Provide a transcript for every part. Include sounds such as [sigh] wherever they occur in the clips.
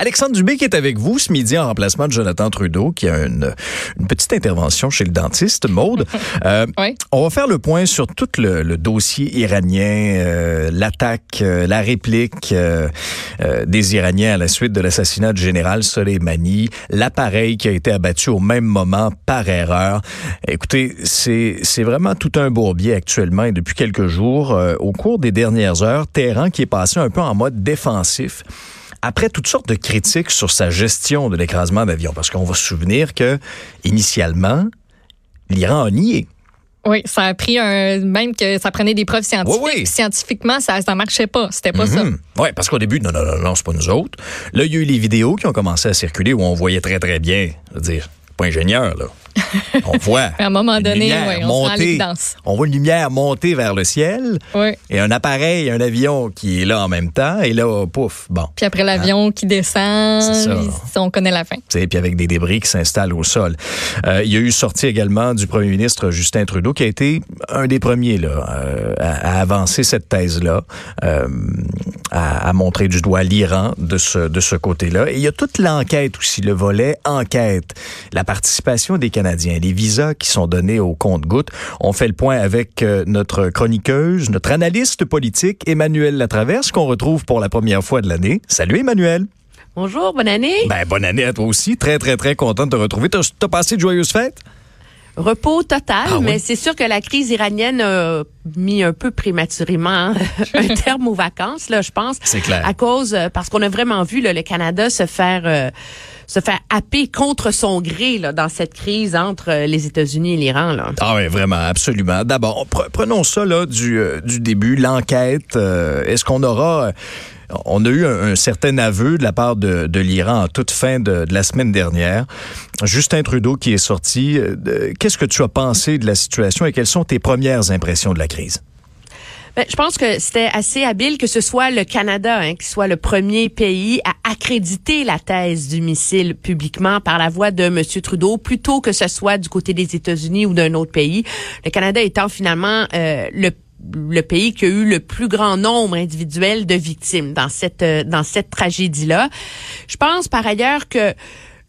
Alexandre Dubé qui est avec vous ce midi en remplacement de Jonathan Trudeau, qui a une, une petite intervention chez le dentiste, Maude. [laughs] Euh, oui. On va faire le point sur tout le, le dossier iranien, euh, l'attaque, euh, la réplique euh, euh, des Iraniens à la suite de l'assassinat du général Soleimani, l'appareil qui a été abattu au même moment par erreur. Écoutez, c'est c'est vraiment tout un bourbier actuellement et depuis quelques jours, au cours des dernières heures, Téhéran qui est passé un peu en mode défensif après toutes sortes de critiques sur sa gestion de l'écrasement d'avion, parce qu'on va se souvenir que, initialement, l'Iran a nié. Oui, ça a pris un même que ça prenait des preuves scientifiques. Oui, oui. Scientifiquement, ça ça marchait pas, c'était pas ça. Mhm. Oui, parce qu'au début, non non non non, c'est pas nous autres. Là, il y a eu les vidéos qui ont commencé à circuler où on voyait très très bien, je veux dire, pas ingénieur là. on voit. [laughs] à un moment donné, oui, on monter, On voit une lumière monter vers le ciel. Oui. Et un appareil, un avion qui est là en même temps. Et là, pouf, bon. Puis après l'avion hein? qui descend, on connaît la fin. Et puis avec des débris qui s'installent au sol. Euh, il y a eu sortie également du premier ministre Justin Trudeau, qui a été un des premiers là, euh, à, à, avancer cette thèse-là, euh, à, à, montrer du doigt l'Iran de ce, de ce côté-là. Et il y a toute l'enquête aussi, le volet enquête, la participation des Canadiens, les visas qui sont donnés au compte-gouttes. On fait le point avec euh, notre chroniqueuse, notre analyste politique, Emmanuel Latraverse, qu'on retrouve pour la première fois de l'année. Salut Emmanuel. Bonjour, bonne année. Ben, bonne année à toi aussi. Très, très, très content de te retrouver. T'as as passé de joyeuses fêtes? repos total, ah mais c'est sûr que la crise iranienne a mis un peu prématurément [laughs] un terme aux vacances, là, je pense. C'est clair. À cause, euh, parce qu'on a vraiment vu là, le Canada se faire euh, se faire happer contre son gré dans cette crise entre euh, les États-Unis et l'Iran. Là. Ah oui, vraiment, absolument. D'abord, prenons ça du, du début, l'enquête. Est-ce qu'on aura on a eu un, certain aveu de la part de, l'Iran en toute fin de, de, la semaine dernière. Justin Trudeau qui est sorti. Qu'est-ce que tu as pensé de la situation et quelles sont tes premières impressions de la crise? Ben, je pense que c'était assez habile que ce soit le Canada hein, qui soit le premier pays à accréditer la thèse du missile publiquement par la voix de M. Trudeau, plutôt que ce soit du côté des États-Unis ou d'un autre pays. Le Canada étant finalement euh, le le pays qui a eu le plus grand nombre individuel de victimes dans cette euh, dans cette tragédie là. Je pense par ailleurs que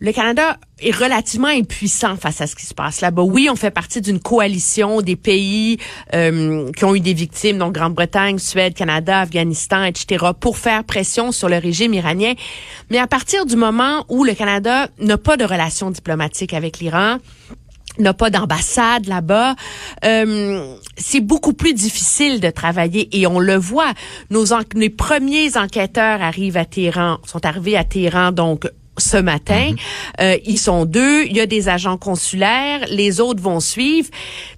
le Canada est relativement impuissant face à ce qui se passe là-bas. Oui, on fait partie d'une coalition des pays euh, qui ont eu des victimes, donc Grande-Bretagne, Suède, Canada, Afghanistan, etc., pour faire pression sur le régime iranien. Mais à partir du moment où le Canada n'a pas de relations diplomatiques avec l'Iran, n'a pas d'ambassade là-bas. Euh, c'est beaucoup plus difficile de travailler et on le voit. Nos, premiers enquêteurs arrivent à Téhéran, sont arrivés à Téhéran donc ce matin. Mhm. euh, ils sont deux. Il y a des agents consulaires. Les autres vont suivre.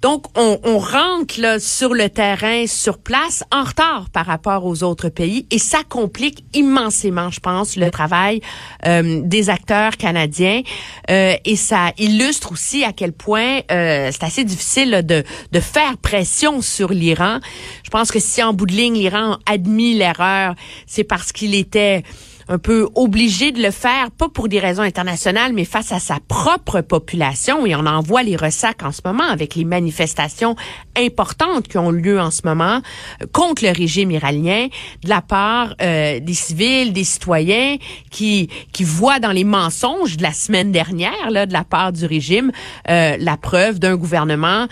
Donc, on, on, rentre là, sur le terrain, sur place, en retard par rapport aux autres pays. Et ça complique immensément, je pense, le travail euh, des acteurs canadiens. Euh, et ça illustre aussi à quel point euh, c'est assez difficile de, de faire pression sur l'Iran. Je pense que si en bout de ligne, l'Iran a admis l'erreur, c'est parce qu'il était un peu obligé de le faire, pas pour des raisons internationales, mais face à sa propre population. Et on en voit les ressacs en ce moment avec les manifestations importantes qui ont lieu en ce moment euh, contre le régime iranien de la part euh, des civils, des citoyens qui qui voient dans les mensonges de la semaine dernière là de la part du régime euh, la preuve d'un gouvernement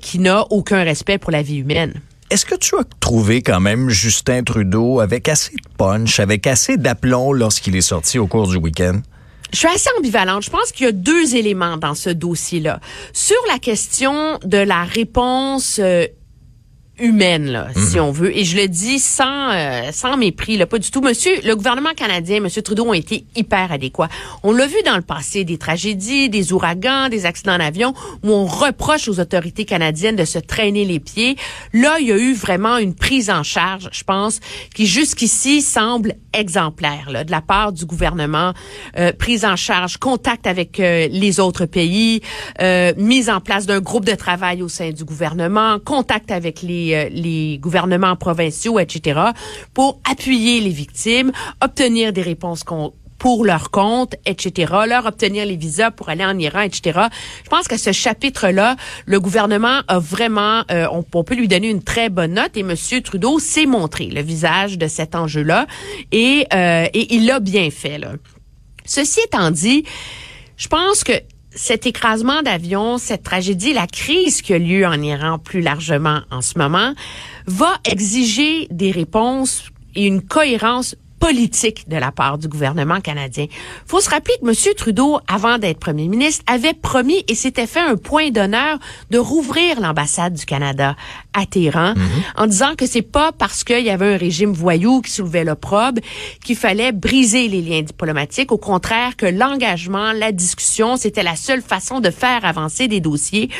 qui n'a aucun respect pour la vie humaine. Est-ce que tu as trouvé quand même Justin Trudeau avec assez de punch, avec assez d'aplomb lorsqu'il est sorti au cours du week-end? Je suis assez ambivalente. Je pense qu'il y a deux éléments dans ce dossier-là. Sur la question de la réponse euh, humaine, là, si mhm. on veut. Et je le dis sans euh, sans mépris, là, pas du tout. Monsieur, le gouvernement canadien, Monsieur Trudeau, ont été hyper adéquats. On l'a vu dans le passé, des tragédies, des ouragans, des accidents d'avion, où on reproche aux autorités canadiennes de se traîner les pieds. Là, il y a eu vraiment une prise en charge, je pense, qui jusqu'ici semble exemplaire, là, de la part du gouvernement. Euh, prise en charge, contact avec euh, les autres pays, euh, mise en place d'un groupe de travail au sein du gouvernement, contact avec les euh, les, gouvernements provinciaux, etc., pour appuyer les victimes, obtenir des réponses pour leur compte, etc., leur obtenir les visas pour aller en Iran, etc. Je pense qu'à ce chapitre-là, le gouvernement a vraiment, euh, on, peut lui donner une très bonne note et M. Trudeau s'est montré le visage de cet enjeu-là et, euh, et il l'a bien fait. Là. Ceci étant dit, je pense que cet écrasement d'avion, cette tragédie, la crise qui a lieu en Iran plus largement en ce moment, va exiger des réponses et une cohérence politique de la part du gouvernement canadien. Faut se rappeler que M. Trudeau, avant d'être premier ministre, avait promis et s'était fait un point d'honneur de rouvrir l'ambassade du Canada à Téhéran mhm. en disant que c'est pas parce qu'il y avait un régime voyou qui soulevait l'opprobre qu'il fallait briser les liens diplomatiques. Au contraire, que l'engagement, la discussion, c'était la seule façon de faire avancer des dossiers.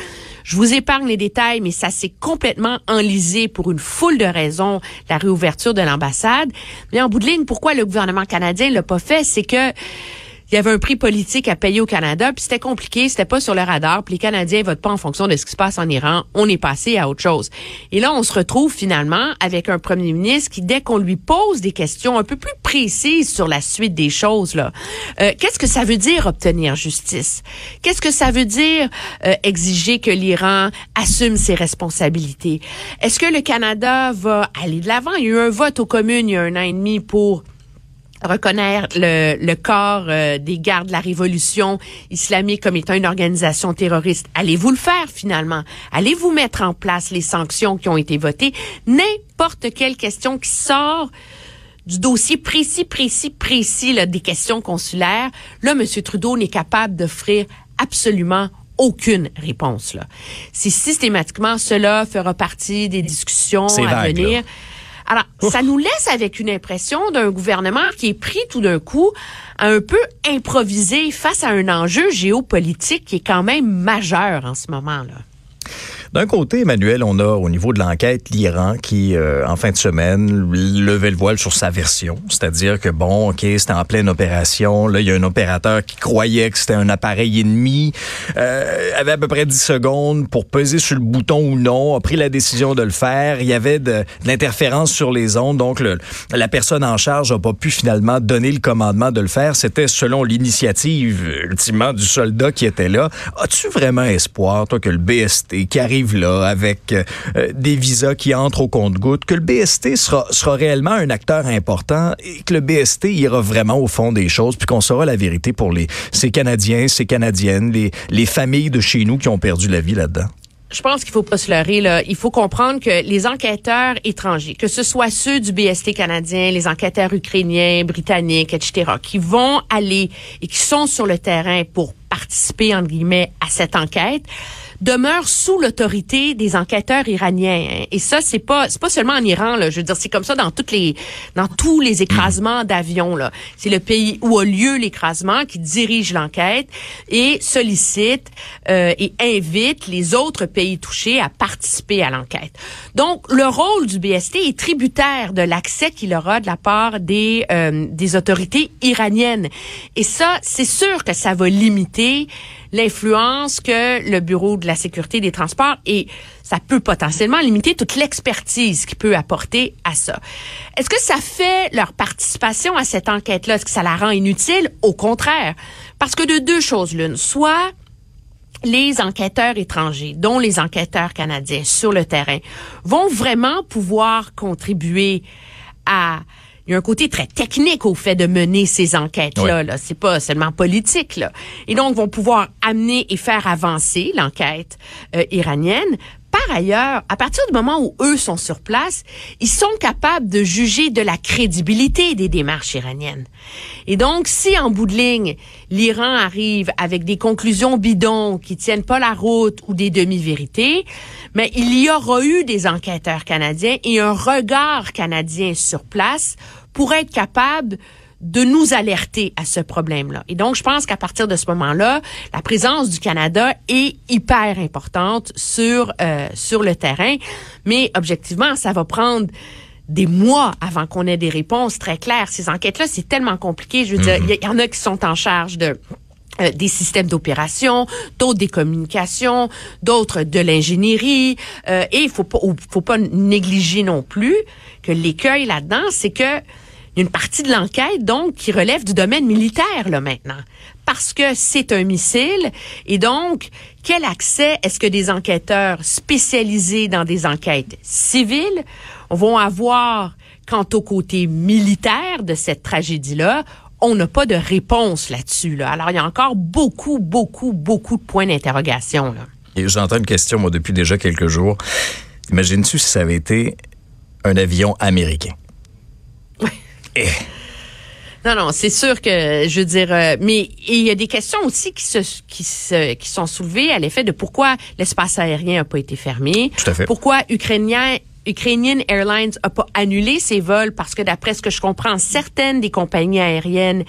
Je vous épargne les détails, mais ça s'est complètement enlisé pour une foule de raisons, la réouverture de l'ambassade. Mais en bout de ligne, pourquoi le gouvernement canadien l'a pas fait, c'est que il y avait un prix politique à payer au Canada, puis c'était compliqué, c'était pas sur le radar, puis les Canadiens votent pas en fonction de ce qui se passe en Iran. On est passé à autre chose. Et là, on se retrouve finalement avec un premier ministre qui, dès qu'on lui pose des questions un peu plus précises sur la suite des choses, là, euh, qu'est-ce que ça veut dire obtenir justice? Qu'est-ce que ça veut dire euh, exiger que l'Iran assume ses responsabilités? Est-ce que le Canada va aller de l'avant? Il y a eu un vote aux communes il y a un an et demi pour reconnaître le, le corps euh, des gardes de la révolution islamique comme étant une organisation terroriste. Allez-vous le faire finalement? Allez-vous mettre en place les sanctions qui ont été votées? N'importe quelle question qui sort du dossier précis, précis, précis là, des questions consulaires, là, M. Trudeau n'est capable d'offrir absolument aucune réponse. Là. Si systématiquement cela fera partie des discussions à venir. Alors, ça nous laisse avec une impression d'un gouvernement qui est pris tout d'un coup un peu improviser face à un enjeu géopolitique qui est quand même majeur en ce moment-là. D'un côté, Emmanuel, on a au niveau de l'enquête l'Iran qui, euh, en fin de semaine, levait le voile sur sa version. C'est-à-dire que, bon, OK, c'était en pleine opération. Là, il y a un opérateur qui croyait que c'était un appareil ennemi, euh, avait à peu près 10 secondes pour peser sur le bouton ou non, a pris la décision de le faire. Il y avait de, l'interférence sur les ondes, donc la personne en charge n'a pas pu finalement donner le commandement de le faire. C'était selon l'initiative, ultimement, du soldat qui était là. As-tu vraiment espoir, toi, que le BST qui arrive là avec euh, des visas qui entrent au compte-gouttes, que le BST sera, sera réellement un acteur important et que le BST ira vraiment au fond des choses, puis qu'on saura la vérité pour les, ces Canadiens, ces Canadiennes, les, les familles de chez nous qui ont perdu la vie là-dedans je pense qu'il faut pas se leurrer là. Il faut comprendre que les enquêteurs étrangers, que ce soit ceux du BST canadien, les enquêteurs ukrainiens, britanniques, etc., qui vont aller et qui sont sur le terrain pour participer entre guillemets à cette enquête, demeure sous l'autorité des enquêteurs iraniens. Et ça, c'est pas c'est pas seulement en Iran. Là. Je veux dire, c'est comme ça dans toutes les dans tous les écrasements d'avions. Là, c'est le pays où a lieu l'écrasement qui dirige l'enquête et sollicite euh, et invite les autres pays touchés à participer à l'enquête. Donc, le rôle du BST est tributaire de l'accès qu'il aura de la part des euh, des autorités iraniennes. Et ça, c'est sûr que ça va limiter l'influence que le Bureau de la sécurité des transports et ça peut potentiellement limiter toute l'expertise qu'il peut apporter à ça. Est-ce que ça fait leur participation à cette enquête-là? Est-ce que ça la rend inutile? Au contraire. Parce que de deux choses l'une. Soit les enquêteurs étrangers, dont les enquêteurs canadiens sur le terrain, vont vraiment pouvoir contribuer à il y a un côté très technique au fait de mener ces enquêtes-là. Là. C'est pas seulement politique. Là. Et donc, vont pouvoir amener et faire avancer l'enquête euh, iranienne. Par ailleurs, à partir du moment où eux sont sur place, ils sont capables de juger de la crédibilité des démarches iraniennes. Et donc, si en bout de ligne, l'Iran arrive avec des conclusions bidons qui tiennent pas la route ou des demi-vérités, mais il y aura eu des enquêteurs canadiens et un regard canadien sur place pour être capable de nous alerter à ce problème-là. Et donc, je pense qu'à partir de ce moment-là, la présence du Canada est hyper importante sur euh, sur le terrain. Mais objectivement, ça va prendre des mois avant qu'on ait des réponses très claires. Ces enquêtes-là, c'est tellement compliqué. Je veux dire, mhm. il y, en a qui sont en charge de euh, des systèmes d'opération, d'autres des communications, d'autres de l'ingénierie. Euh, et il faut pas, faut pas négliger non plus que l'écueil là-dedans, c'est que une partie de l'enquête, donc, qui relève du domaine militaire, là, maintenant. Parce que c'est un missile. Et donc, quel accès est-ce que des enquêteurs spécialisés dans des enquêtes civiles vont avoir quant au côté militaire de cette tragédie-là? On n'a pas de réponse là-dessus. Là. Alors, il y a encore beaucoup, beaucoup, beaucoup de points d'interrogation. Là. Et j'entends une question, moi, depuis déjà quelques jours. Imagines-tu si ça avait été un avion américain? Eh. Non, non, c'est sûr que, je veux dire, euh, mais il y a des questions aussi qui se, qui se, qui sont soulevées à l'effet de pourquoi l'espace aérien n'a pas été fermé. Tout à fait. Pourquoi Ukrainien Ukrainian Airlines a pas annulé ses vols parce que d'après ce que je comprends, certaines des compagnies aériennes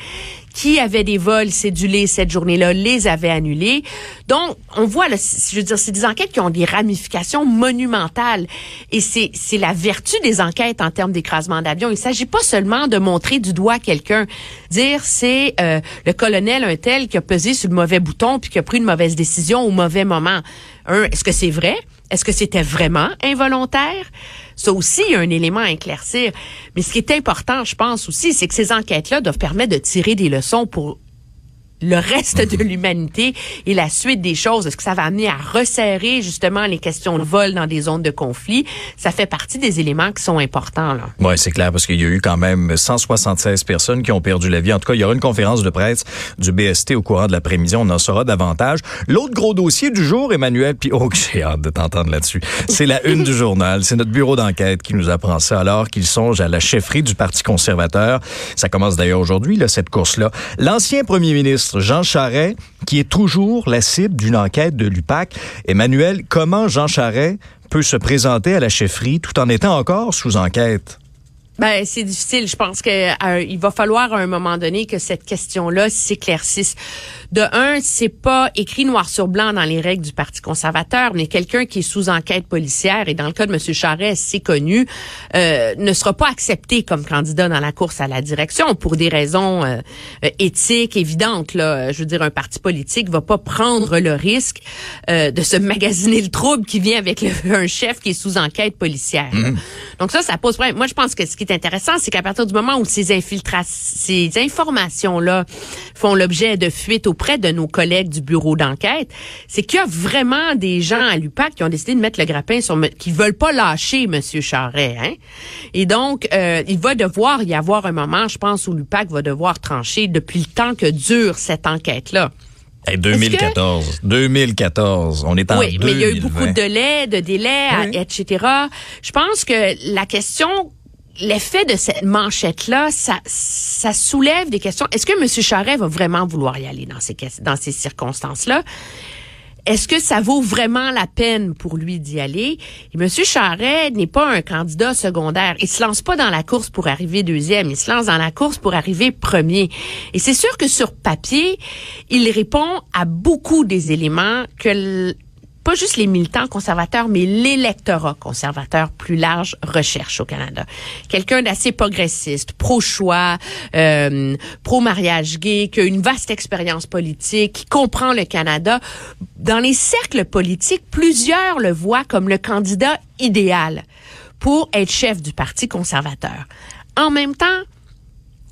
qui avaient des vols cédulés cette journée-là les avaient annulés. Donc, on voit, là, je veux dire, c'est des enquêtes qui ont des ramifications monumentales. Et c'est, c'est la vertu des enquêtes en termes d'écrasement d'avion. Il s'agit pas seulement de montrer du doigt quelqu'un, dire c'est euh, le colonel un tel qui a pesé sur le mauvais bouton puis qui a pris une mauvaise décision au mauvais moment. Un, est-ce que c'est vrai? Est-ce que c'était vraiment involontaire? Ça aussi, un élément à éclaircir. Mais ce qui est important, je pense aussi, c'est que ces enquêtes-là doivent permettre de tirer des leçons pour le reste de l'humanité et la suite des choses. Est-ce que ça va amener à resserrer justement les questions de vol dans des zones de conflit? Ça fait partie des éléments qui sont importants. là. Oui, c'est clair, parce qu'il y a eu quand même 176 personnes qui ont perdu la vie. En tout cas, il y aura une conférence de presse du BST au courant de l'après-midi. On en saura davantage. L'autre gros dossier du jour, Emmanuel, puis oh, j'ai hâte de t'entendre là-dessus. C'est la une du journal. C'est notre bureau d'enquête qui nous apprend ça alors qu'il songe à la chefferie du Parti conservateur. Ça commence d'ailleurs aujourd'hui, cette course-là. L'ancien premier ministre Jean Charest, qui est toujours la cible d'une enquête de l'UPAC. Emmanuel, comment Jean Charest peut se présenter à la chefferie tout en étant encore sous enquête? Ben c'est difficile. Je pense que euh, il va falloir à un moment donné que cette question-là s'éclaircisse. De un, c'est pas écrit noir sur blanc dans les règles du Parti conservateur, mais quelqu'un qui est sous enquête policière et dans le cas de M. Charest, c'est connu, euh, ne sera pas accepté comme candidat dans la course à la direction pour des raisons euh, éthiques évidentes. Là, je veux dire, un parti politique va pas prendre le risque de se magasiner le trouble qui vient avec [laughs] un chef qui est sous enquête policière. Mmh. Donc ça, ça pose problème. Moi, je pense que ce qui est intéressant, c'est qu'à partir du moment où ces infiltrations, ces informations-là font l'objet de fuites auprès de nos collègues du bureau d'enquête, c'est qu'il y a vraiment des gens à l'UPAC qui ont décidé de mettre le grappin sur, qui veulent pas lâcher M. Charret, hein. Et donc, euh, il va devoir y avoir un moment, je pense, où l'UPAC va devoir trancher depuis le temps que dure cette enquête-là. 2014. 2014. On est en Oui, mais il y a eu beaucoup de délais, de délais, etc. Je pense que la question l'effet de cette manchette-là, ça, ça soulève des questions. Est-ce que M. Charret va vraiment vouloir y aller dans ces, dans ces circonstances-là? Est-ce que ça vaut vraiment la peine pour lui d'y aller? Et M. Charret n'est pas un candidat secondaire. Il se lance pas dans la course pour arriver deuxième. Il se lance dans la course pour arriver premier. Et c'est sûr que sur papier, il répond à beaucoup des éléments que pas juste les militants conservateurs, mais l'électorat conservateur plus large recherche au Canada. Quelqu'un d'assez progressiste, pro-choix, euh, pro-mariage gay, qui a une vaste expérience politique, qui comprend le Canada. Dans les cercles politiques, plusieurs le voient comme le candidat idéal pour être chef du Parti conservateur. En même temps,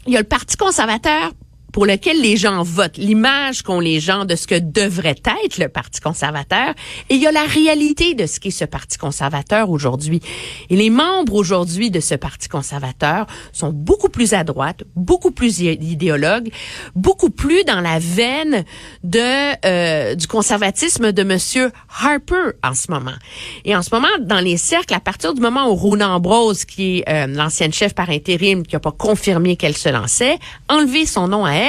il y a le Parti conservateur pour lequel les gens votent, l'image qu'ont les gens de ce que devrait être le Parti conservateur, et il y a la réalité de ce qu'est ce Parti conservateur aujourd'hui. Et les membres aujourd'hui de ce Parti conservateur sont beaucoup plus à droite, beaucoup plus idéologues, beaucoup plus dans la veine de euh, du conservatisme de Monsieur Harper en ce moment. Et en ce moment, dans les cercles, à partir du moment où Ron Ambrose, qui est euh, l'ancienne chef par intérim, qui n'a pas confirmé qu'elle se lançait, enlever son nom à elle,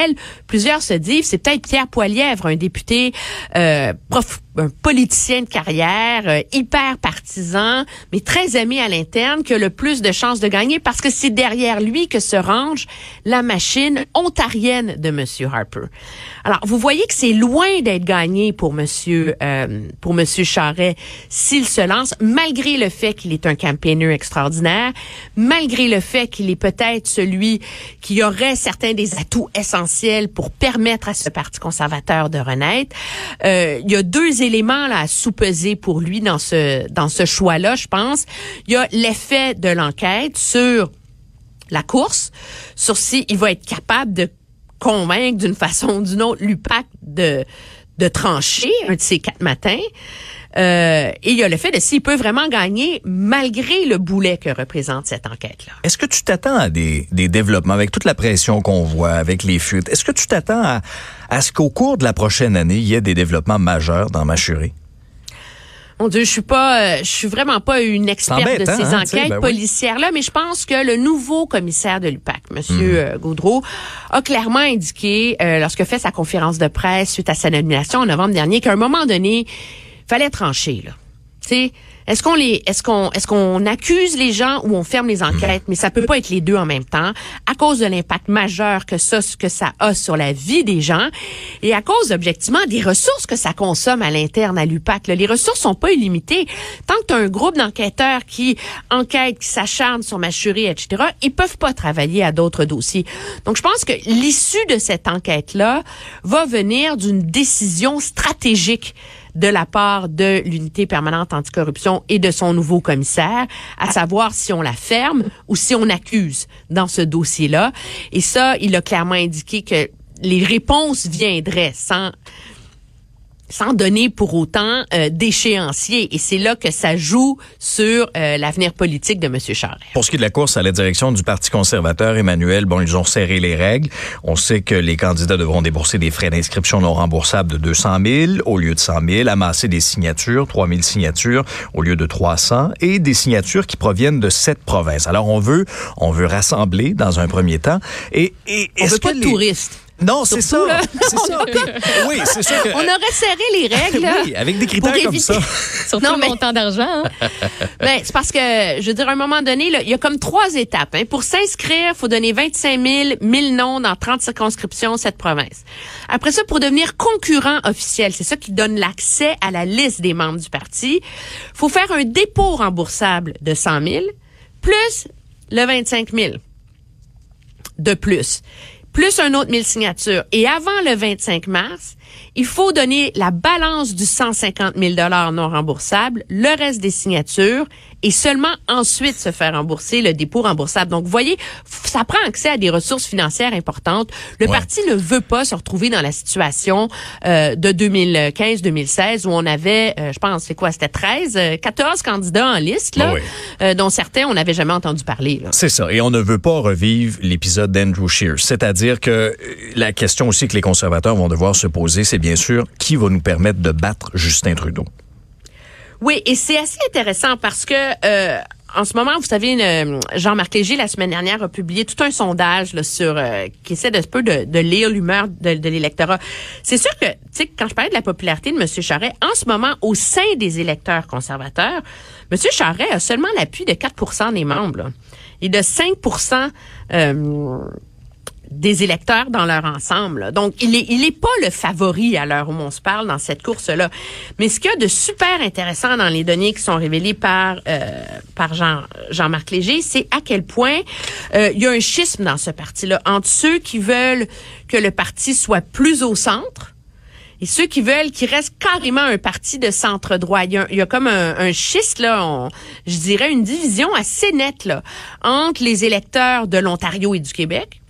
plusieurs se disent c'est peut-être Pierre Poilièvre, un député euh, prof, un politicien de carrière, euh, hyper partisan, mais très aimé à l'interne, qui a le plus de chances de gagner parce que c'est derrière lui que se range la machine ontarienne de Monsieur Harper. Alors, vous voyez que c'est loin d'être gagné pour Monsieur euh, pour Monsieur Charret s'il se lance, malgré le fait qu'il est un campaigner extraordinaire, malgré le fait qu'il est peut-être celui qui aurait certains des atouts essentiels pour permettre à ce Parti conservateur de renaître. Euh, il y a deux éléments là, à sous-peser pour lui dans ce, dans ce choix-là, je pense. Il y a l'effet de l'enquête sur la course sur si il va être capable de convaincre d'une façon ou d'une autre l'UPAC de, de trancher un de ces quatre matins. Euh, et il y a le fait de s'il peut vraiment gagner malgré le boulet que représente cette enquête-là. Est-ce que tu t'attends à des, des développements avec toute la pression qu'on voit, avec les fuites? Est-ce que tu t'attends à, à ce qu'au cours de la prochaine année, il y ait des développemps majeurs dans Machuré? Mon Dieu, je suis pas, euh, je suis vraiment pas une experte de ces hein, enquêtes ben policières là, mais je pense que le nouveau commissaire de l'UPAC, Monsieur hmm. Gaudreau, a clairement indiqué euh, lorsque fait sa conférence de presse suite à sa nomination en novembre dernier qu'à un moment donné, fallait trancher là. Tu est-ce qu'on les, est-ce qu'on, est-ce qu'on accuse les gens ou on ferme les enquêtes? Mais ça peut pas être les deux en même temps, à cause de l'impact majeur que ça, que ça a sur la vie des gens, et à cause objectivement des ressources que ça consomme à l'interne à l'UPAC. Les ressources sont pas illimitées. Tant que tu as un groupe d'enquêteurs qui enquêtent, qui s'acharnent sur Machurie, etc., ils peuvent pas travailler à d'autres dossiers. Donc, je pense que l'issue de cette enquête-là va venir d'une décision stratégique de la part de l'unité permanente anticorruption et de son nouveau commissaire, à savoir si on la ferme ou si on accuse dans ce dossier-là. Et ça, il a clairement indiqué que les réponses viendraient sans sans donner pour autant euh, d'échéancier. Et c'est là que ça joue sur euh, l'avenir politique de M. Charest. Pour ce qui est de la course à la direction du Parti conservateur, Emmanuel, bon, ils ont serré les règles. On sait que les candidats devront débourser des frais d'inscription non remboursables de 200 000 au lieu de 100 000, amasser des signatures, 3 000 signatures au lieu de 300, et des signatures qui proviennent de sept provinces. Alors, on veut, on veut rassembler dans un premier temps. Et, et on veut pas de touristes. Non, c'est ça. C'est ça. [laughs] oui, c'est sûr On aurait serré les [laughs] règles. oui, avec des critères comme ça. [laughs] Surtout non, le montant d'argent. Hein. ben, c'est parce que, je veux dire, à un moment donné, il y a comme trois étapes. Hein. Pour s'inscrire, il faut donner 25 000, 1000 noms dans 30 circonscriptions, cette province. Après ça, pour devenir concurrent officiel, c'est ça qui donne l'accès à la liste des membres du parti, faut faire un dépôt remboursable de 100 000, plus le 25 000 de plus plus un autre 1000 signatures. Et avant le 25 mars, il faut donner la balance du 150 000 non remboursable, le reste des signatures et seulement ensuite se faire rembourser le dépôt remboursable. Donc, vous voyez, ça prend accès à des ressources financières importantes. Le parti ne veut pas se retrouver dans la situation euh, de 2015-2016 où on avait, euh, je pense, c'est quoi, c'était 13, 14 euh, candidats en liste, là, euh, dont certains on n'avait jamais entendu parler. C'est ça. Et on ne veut pas revivre l'épisode d'Andrew Shears. C'est-à-dire que la question aussi que les conservateurs vont devoir se poser, c'est bien sûr qui va nous permettre de battre Justin Trudeau. Oui, et c'est assez intéressant parce que euh, en ce moment, vous savez, euh, Jean-Marc Léger, la semaine dernière, a publié tout un sondage sur euh, qui essaie de peu de, lire l'humeur de, l'électorat. C'est sûr que, tu sais, quand je parlais de la popularité de M. Charret, en ce moment, au sein des électeurs conservateurs, M. Charret a seulement l'appui de 4% des membres. Et de 5 euh, des électeurs dans leur ensemble. Donc, il est, il est pas le favori à l'heure où on se parle dans cette course-là. Mais ce qu'il y a de super intéressant dans les données qui sont révélées par euh, par Jean Jean-Marc Léger, c'est à quel point euh, il y a un schisme dans ce parti-là entre ceux qui veulent que le parti soit plus au centre et ceux qui veulent qu'il reste carrément un parti de centre droit. Il y a, comme un, un là, je dirais une division assez nette là entre les électeurs de l'Ontario et du Québec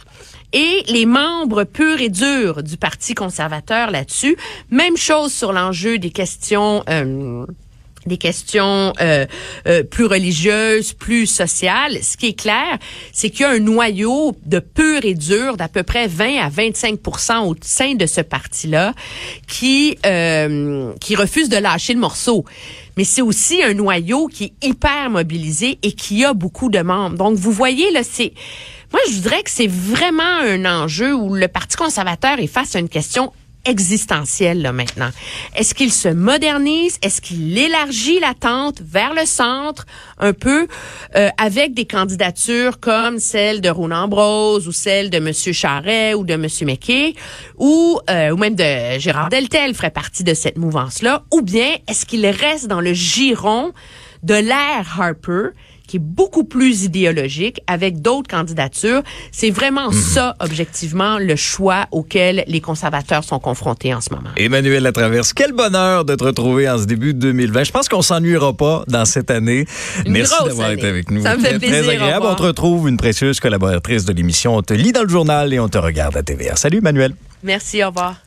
et les membres purs et durs du Parti conservateur là-dessus. Même chose sur l'enjeu des questions. Euh, des questions euh, euh, plus religieuses, plus sociales. Ce qui est clair, c'est qu'il y a un noyau de pur et dur d'à peu près 20 à 25 au sein de ce parti-là qui qui refuse de lâcher le morceau. Mais c'est aussi un noyau qui est hyper mobilisé et qui a beaucoup de membres. Donc vous voyez là, c'est moi, je voudrais que c'est vraiment un enjeu où le Parti conservateur est face à une question existentielle là maintenant. Est-ce qu'il se modernise? Est-ce qu'il élargit l'attente vers le centre un peu euh, avec des candidatures comme celle de Ronan Ambrose ou celle de Monsieur Charret ou de Monsieur McKay ou euh, ou même de Gérard Deltel ferait partie de cette mouvance là ou bien est-ce qu'il reste dans le giron de l'ère Harper qui est beaucoup plus idéologique avec d'autres candidatures. C'est vraiment mhm. ça, objectivement, le choix auquel les conservateurs sont confrontés en ce moment. Emmanuel Latraverse, quel bonheur de te retrouver en ce début de 2020. Je pense qu'on s'ennuiera pas dans cette année. Merci d'avoir été avec nous. Ça me fait plaisir. Très agréable. On te retrouve une précieuse collaboratrice de l'émission. On te lit dans le journal et on te regarde à TVA. Salut, Emmanuel. Merci, au revoir.